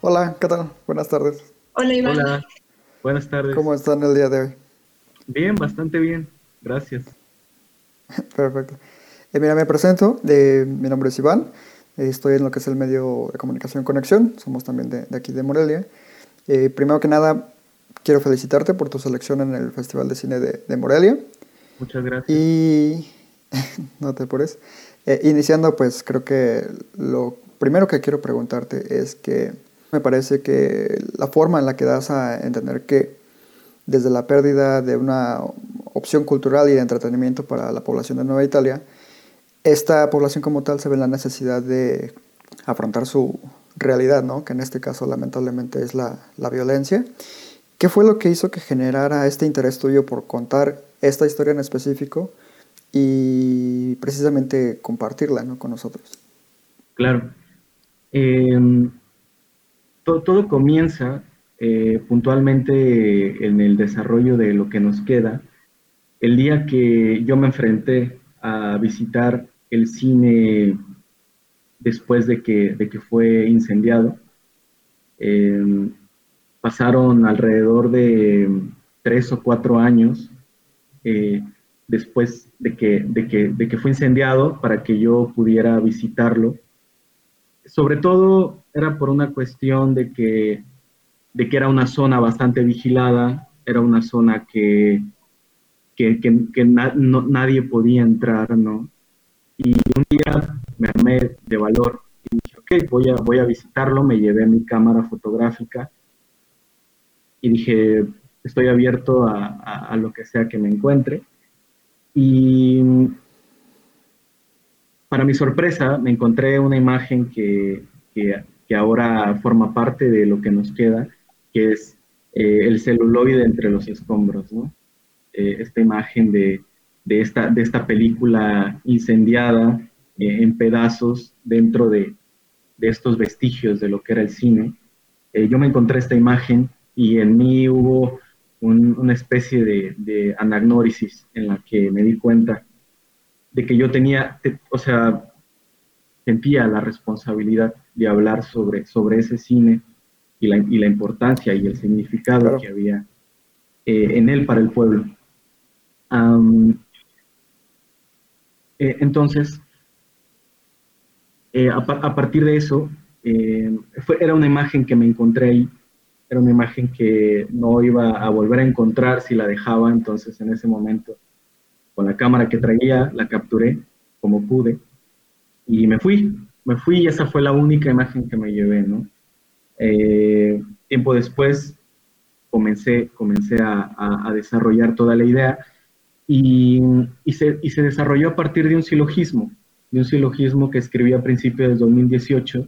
Hola, ¿qué tal? Buenas tardes. Hola Iván. Hola, buenas tardes. ¿Cómo están el día de hoy? Bien, bastante bien, gracias. Perfecto. Eh, mira, me presento, eh, mi nombre es Iván, eh, estoy en lo que es el medio de comunicación Conexión, somos también de, de aquí de Morelia. Eh, primero que nada, quiero felicitarte por tu selección en el Festival de Cine de, de Morelia. Muchas gracias. Y no te apures. Eh, iniciando, pues creo que lo primero que quiero preguntarte es que me parece que la forma en la que das a entender que desde la pérdida de una opción cultural y de entretenimiento para la población de Nueva Italia, esta población como tal se ve en la necesidad de afrontar su realidad, ¿no? que en este caso lamentablemente es la, la violencia. ¿Qué fue lo que hizo que generara este interés tuyo por contar esta historia en específico y precisamente compartirla ¿no? con nosotros? Claro. Eh, to- todo comienza eh, puntualmente en el desarrollo de lo que nos queda. El día que yo me enfrenté a visitar el cine después de que, fue incendiado, eh, pasaron alrededor de tres o cuatro años eh, después de que fue incendiado para que yo pudiera visitarlo. Sobre todo era por una cuestión de que, de que era una zona bastante vigilada, era una zona que, que, nadie podía entrar, ¿no? Y un día me armé de valor y dije, ok, voy a, voy a visitarlo, me llevé mi cámara fotográfica y dije, estoy abierto a, a- a lo que sea que me encuentre. Y para mi sorpresa, me encontré una imagen que, que- ahora forma parte de lo que nos queda, que es eh, el celuloide entre los escombros, ¿no? Eh, esta imagen de, de esta, de esta película incendiada eh, en pedazos dentro de, de estos vestigios de lo que era el cine. Yo me encontré esta imagen y en mí hubo un- una especie de anagnórisis en la que me di cuenta de que yo tenía, te- o sea, sentía la responsabilidad de hablar sobre, sobre ese cine y la, y la importancia y el significado Claro. que había eh, en él para el pueblo. Eh, entonces, eh, a, a partir de eso, fue- era una imagen que me encontré ahí, era una imagen que no iba a volver a encontrar si la dejaba, entonces en ese momento, con la cámara que traía, la capturé como pude y me fui, me fui y esa fue la única imagen que me llevé, ¿no? Eh, tiempo después comencé, comencé a, a- desarrollar toda la idea y, y se, y se desarrolló a partir de un silogismo, de un silogismo que escribí a principios del 2018,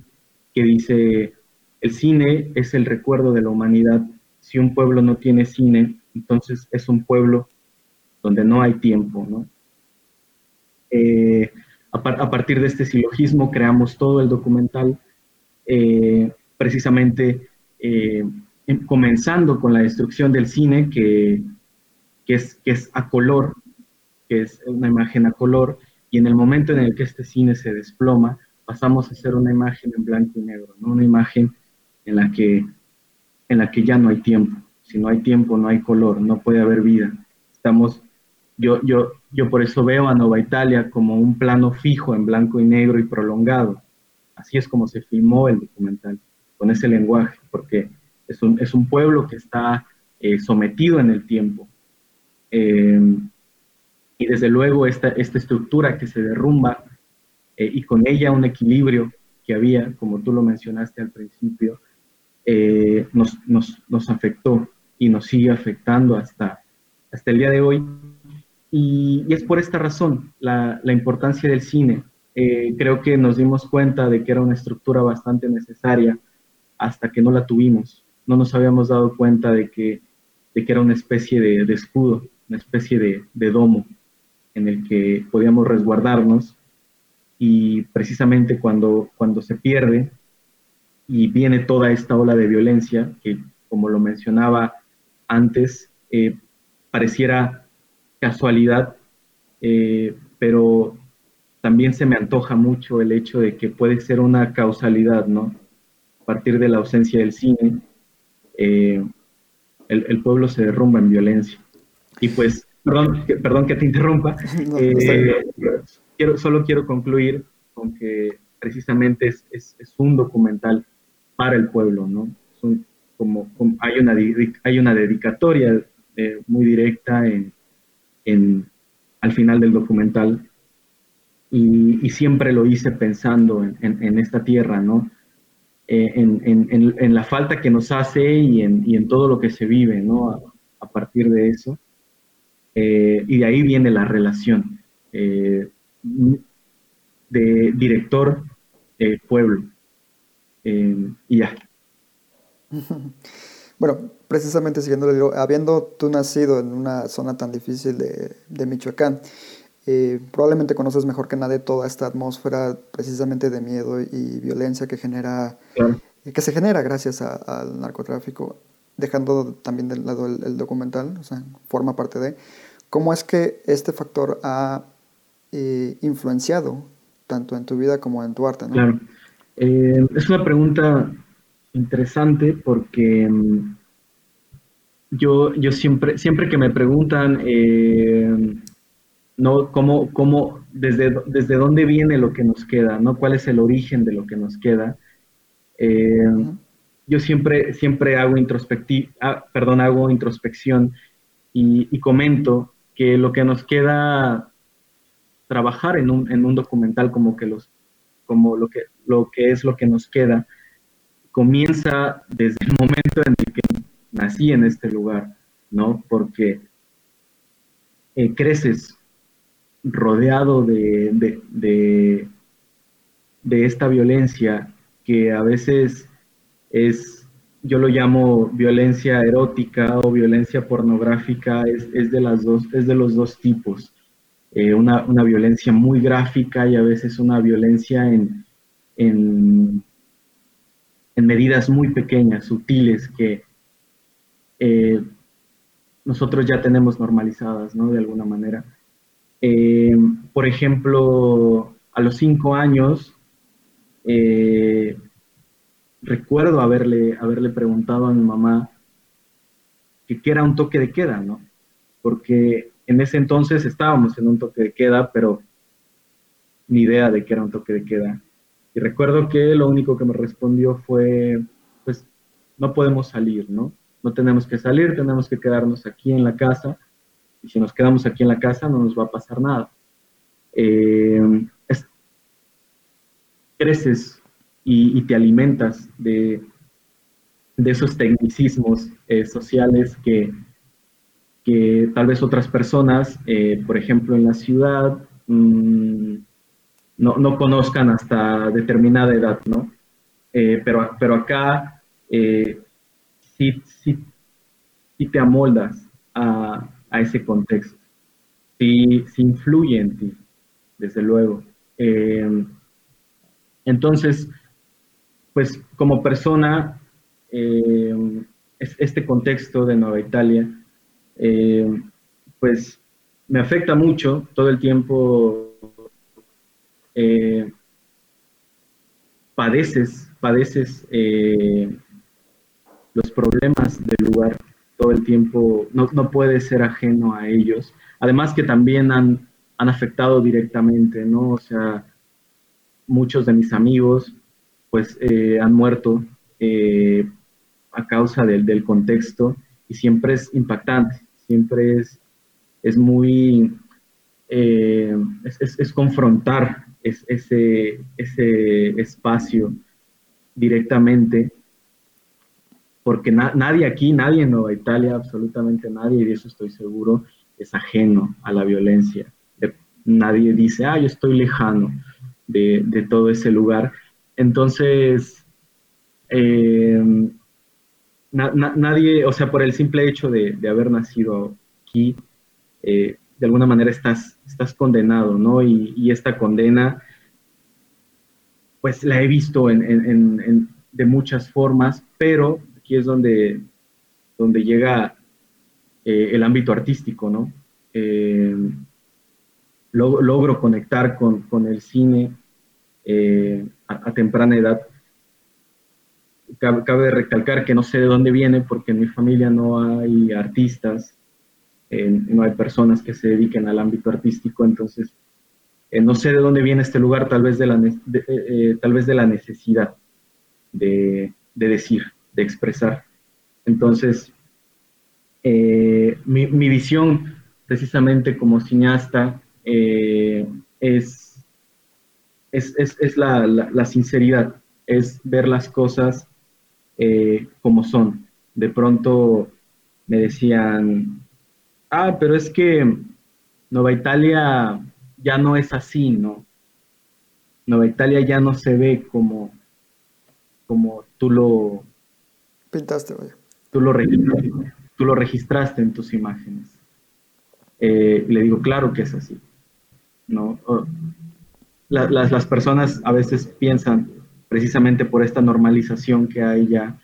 que dice, el cine es el recuerdo de la humanidad. Si un pueblo no tiene cine, entonces es un pueblo donde no hay tiempo. Eh, a, par- a partir de este silogismo creamos todo el documental, eh, precisamente eh, em- comenzando con la destrucción del cine, que, es, a color, que es una imagen a color, y en el momento en el que este cine se desploma, pasamos a hacer una imagen en blanco y negro, ¿no? una imagen en la que, en la que ya no hay tiempo. Si no hay tiempo, no hay color, no puede haber vida. Estamos, yo, yo, yo por eso veo a Nova Italia como un plano fijo en blanco y negro y prolongado. Así es como se filmó el documental, con ese lenguaje, porque es un, es un pueblo que está eh, sometido en el tiempo. Eh, y desde luego esta, esta estructura que se derrumba eh, y con ella un equilibrio que había, como tú lo mencionaste al principio, eh, nos, nos, nos afectó y nos sigue afectando hasta, hasta el día de hoy. Y, es por esta razón la, importancia del cine. Eh, creo que nos dimos cuenta de que era una estructura bastante necesaria hasta que no la tuvimos. No nos habíamos dado cuenta de que, de que era una especie de, escudo, una especie de, de, domo en el que podíamos resguardarnos y precisamente cuando, cuando se pierde y viene toda esta ola de violencia, que como lo mencionaba antes, eh, pareciera casualidad, eh, pero también se me antoja mucho el hecho de que puede ser una causalidad, ¿no? A partir de la ausencia del cine, eh, el, pueblo se derrumba en violencia. Y pues, perdón, que, perdón que te interrumpa, eh, quiero, solo quiero concluir con que precisamente es, es, un documental para el pueblo, ¿no? como, hay, una, hay una dedicatoria eh, muy directa en, en, al final del documental y, siempre lo hice pensando en, esta tierra, ¿no? Eh, en, la falta que nos hace y en, todo lo que se vive, ¿no? A, partir de eso. Eh, y de ahí viene la relación eh, de director-pueblo. y ya. Bueno, precisamente siguiendo, habiendo tú nacido en una zona tan difícil de, de Michoacán, eh, probablemente conoces mejor que nadie toda esta atmósfera precisamente de miedo y violencia que genera eh, que se genera gracias al narcotráfico, dejando también de lado el, documental, o sea, forma parte de. Cómo es que este factor ha eh, influenciado tanto en tu vida como en tu arte. Claro, es una pregunta interesante porque mm, yo, yo siempre, siempre que me preguntan ¿no? ¿Cómo, cómo, desde, desde dónde viene lo que nos queda, ¿no? ¿Cuál es el origen de lo que nos queda? Eh, yo siempre, siempre hago, ah, perdón, hago introspección y, comento que lo que nos queda trabajar en un, en un documental como, que los, como lo, que, lo que es lo que nos queda, comienza desde el momento en el que nací en este lugar, ¿no? Porque eh, creces rodeado de, de, esta violencia que a veces es, yo lo llamo violencia erótica o violencia pornográfica, es, de, las dos, es de los dos tipos. Eh, una, violencia muy gráfica y a veces una violencia en, en, medidas muy pequeñas, sutiles, que eh, nosotros ya tenemos normalizadas, ¿no? De alguna manera. Eh, por ejemplo, a los cinco años, eh, recuerdo haberle, haberle preguntado a mi mamá que qué era un toque de queda, ¿no? Porque en ese entonces estábamos en un toque de queda, pero ni idea de qué era un toque de queda. Y recuerdo que lo único que me respondió fue, pues, no podemos salir, ¿no? No tenemos que salir, tenemos que quedarnos aquí en la casa y si nos quedamos aquí en la casa no nos va a pasar nada. Eh, creces y, te alimentas de, de esos tecnicismos eh, sociales que, que, tal vez otras personas, eh, por ejemplo en la ciudad, mm, no, no, conozcan hasta determinada edad, ¿no? pero, pero acá sí, sí te amoldas a, a ese contexto. Sí, influye en ti, desde luego. Eh, entonces, pues como persona, eh, este contexto de Nueva Italia, eh, pues me afecta mucho todo el tiempo. padeces, padeces problemas del lugar todo el tiempo, no, no puede ser ajeno a ellos. Además que también han, han afectado directamente, ¿no? O sea, muchos de mis amigos pues eh, han muerto eh, a causa del, del, contexto y siempre es impactante, siempre es, es muy, eh, es, es, confrontar ese, ese espacio directamente porque nadie aquí, nadie en Nueva Italia, absolutamente nadie, y de eso estoy seguro, es ajeno a la violencia. nadie dice, ah, yo estoy lejano de, todo ese lugar. Entonces, eh, nadie, o sea, por el simple hecho de, haber nacido aquí, eh, de alguna manera estás, estás condenado, ¿no? Y, esta condena, pues la he visto de muchas formas, pero aquí es donde, donde llega eh, el ámbito artístico, ¿no? Eh, logro conectar con, el cine a temprana edad cabe, recalcar que no sé de dónde viene porque en mi familia no hay artistas, no hay personas que se dediquen al ámbito artístico, entonces eh, no sé de dónde viene este lugar, tal vez de la, eh, eh, tal vez de la necesidad de, decir, de expresar. Entonces, mi, visión precisamente como cineasta es, es, la, la, sinceridad, es ver las cosas eh, como son. De pronto me decían, ah, pero es que Nueva Italia ya no es así, ¿no? Nueva Italia ya no se ve como, como tú lo... Pintaste, vaya. Tú lo registraste, en tus imágenes. Eh, le digo, claro que es así. ¿no? las, las personas a veces piensan, precisamente por esta normalización que hay ya,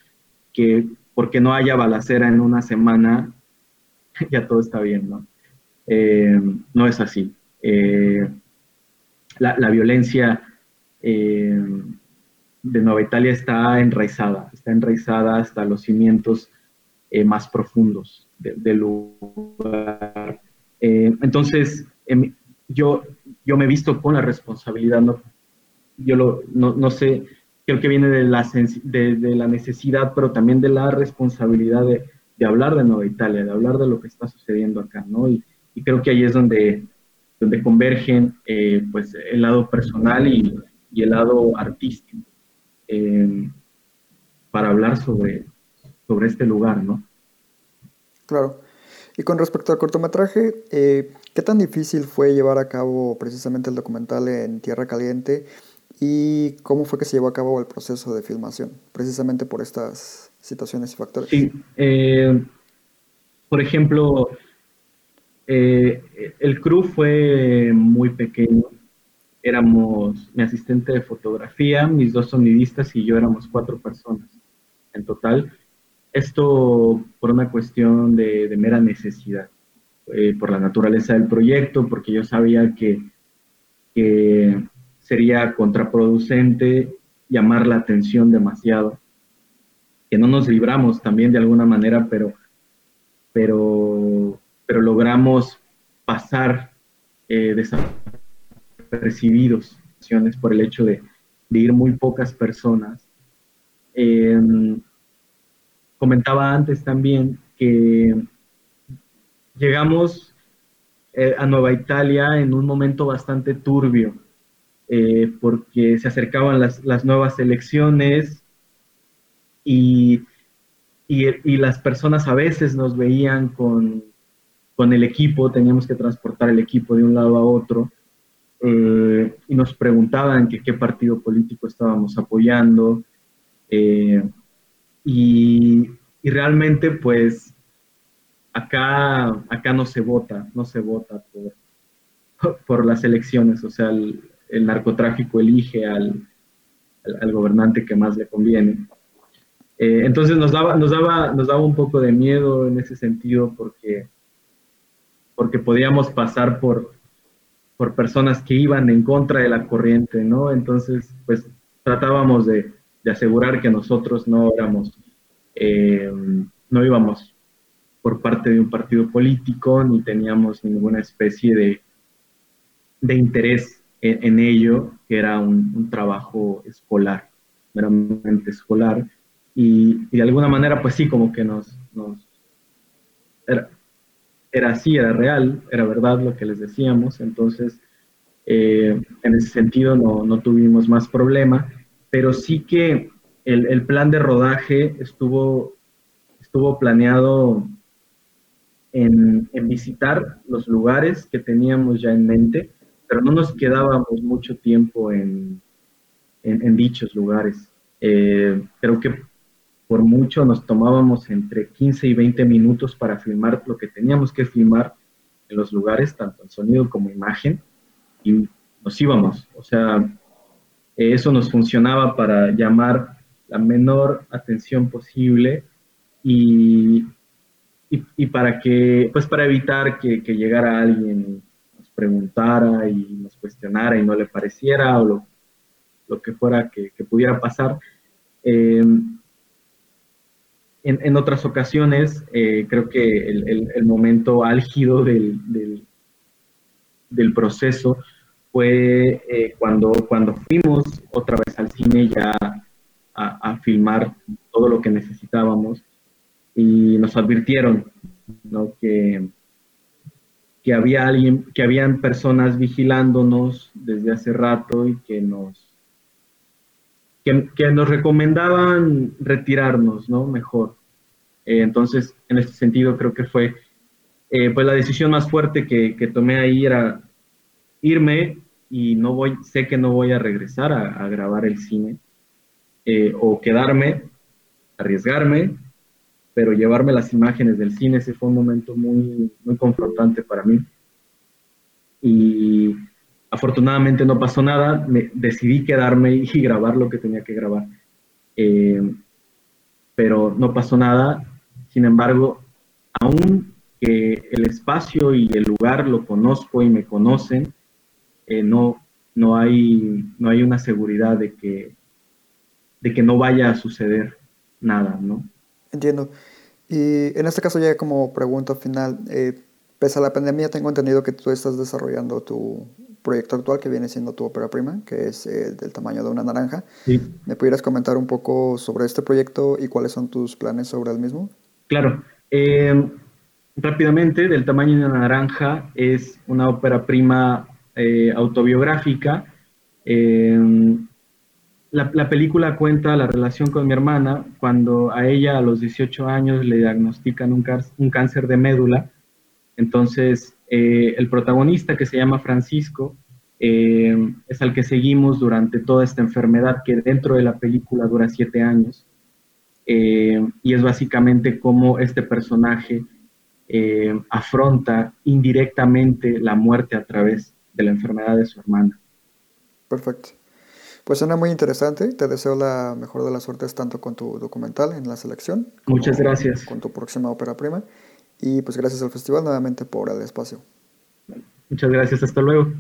que porque no haya balacera en una semana, ya todo está bien, ¿no? Eh, no es así. Eh, la, violencia eh, de Nueva Italia está enraizada, está enraizada hasta los cimientos más profundos del lugar. entonces, em, yo, yo me he visto con la responsabilidad, ¿no? yo lo, no, no, sé, creo que viene de la, de, de, necesidad, pero también de la responsabilidad de, de, hablar de Nueva Italia, de hablar de lo que está sucediendo acá, ¿no? Y, creo que ahí es donde, convergen eh, pues el lado personal y el lado artístico eh, para hablar sobre, sobre este lugar, ¿no? Claro. Y con respecto al cortometraje, eh, ¿qué tan difícil fue llevar a cabo precisamente el documental en Tierra Caliente? y cómo fue que se llevó a cabo el proceso de filmación, precisamente por estas situaciones y factores. Sí, eh, por ejemplo, eh, el crew fue muy pequeño. Éramos mi asistente de fotografía, mis dos sonidistas y yo éramos cuatro personas en total. Esto por una cuestión de, mera necesidad, eh, por la naturaleza del proyecto, porque yo sabía que, sería contraproducente llamar la atención demasiado, que no nos libramos también de alguna manera, pero, pero, pero logramos pasar eh, desapercibidos por el hecho de, ir muy pocas personas. Em, comentaba antes también que llegamos eh, a Nueva Italia en un momento bastante turbio eh, porque se acercaban las, nuevas elecciones y, y, las personas a veces nos veían con, con, el equipo, teníamos que transportar el equipo de un lado a otro eh, y nos preguntaban que qué partido político estábamos apoyando eh, y, realmente pues acá, acá no se vota, no se vota por, por las elecciones, o sea, el, el narcotráfico elige al, al, gobernante que más le conviene. Eh, entonces nos daba, nos, daba, nos daba un poco de miedo en ese sentido porque, porque podíamos pasar por, por personas que iban en contra de la corriente, ¿no? Entonces, pues tratábamos de, asegurar que nosotros no éramos, eh, no íbamos por parte de un partido político, ni teníamos ninguna especie de, de interés en, ello, que era un, trabajo escolar, meramente escolar, y, de alguna manera, pues sí, como que nos, nos era, era, así, era real, era verdad lo que les decíamos, entonces eh, en ese sentido no, no, tuvimos más problema, pero sí que el, el, plan de rodaje estuvo, estuvo planeado en, visitar los lugares que teníamos ya en mente, pero no nos quedábamos mucho tiempo en, en, dichos lugares. Eh, que por mucho nos tomábamos entre 15 y 20 minutos para filmar lo que teníamos que filmar en los lugares, tanto en sonido como imagen, y nos íbamos. O sea, eso nos funcionaba para llamar la menor atención posible y, y, para que, pues para evitar que, llegara alguien y nos preguntara y nos cuestionara y no le pareciera o lo, lo que fuera que pudiera pasar. Eh, en, otras ocasiones, eh, creo que el, momento álgido del, proceso fue eh, cuando, fuimos otra vez al cine ya a, filmar todo lo que necesitábamos y nos advirtieron que había alguien, que habían personas vigilándonos desde hace rato y que nos que, que nos recomendaban retirarnos, ¿no? Mejor. Eh, entonces, en este sentido, creo que fue eh, pues la decisión más fuerte que, que, tomé ahí era irme y no voy, sé que no voy a regresar a, a grabar el cine eh, o quedarme, arriesgarme pero llevarme las imágenes del cine, ese fue un momento muy, muy confrontante para mí. Y afortunadamente no pasó nada, decidí quedarme y grabar lo que tenía que grabar. Eh, pero no pasó nada, sin embargo, aún que el espacio y el lugar lo conozco y me conocen, eh, no, no, hay, no hay una seguridad de que, de que no vaya a suceder nada, ¿no? Entiendo. Y en este caso ya como pregunta final, eh, pese a la pandemia tengo entendido que tú estás desarrollando tu proyecto actual que viene siendo tu ópera prima, que es eh, del tamaño de una naranja. Sí. ¿Me pudieras comentar un poco sobre este proyecto y cuáles son tus planes sobre el mismo? Claro. Eh, rápidamente, del tamaño de una naranja es una ópera prima eh, autobiográfica. Eh, la, la, película cuenta la relación con mi hermana cuando a ella a los 18 años le diagnostican un, un cáncer de médula. Entonces, eh, el protagonista que se llama Francisco eh, es al que seguimos durante toda esta enfermedad que dentro de la película dura siete años. Eh, y es básicamente cómo este personaje afronta indirectamente la muerte a través de la enfermedad de su hermana. Perfecto. Pues suena muy interesante. Te deseo la mejor de las suertes tanto con tu documental en la selección. Muchas gracias. Con tu próxima ópera prima. Y pues gracias al festival nuevamente por el espacio. Muchas gracias. Hasta luego.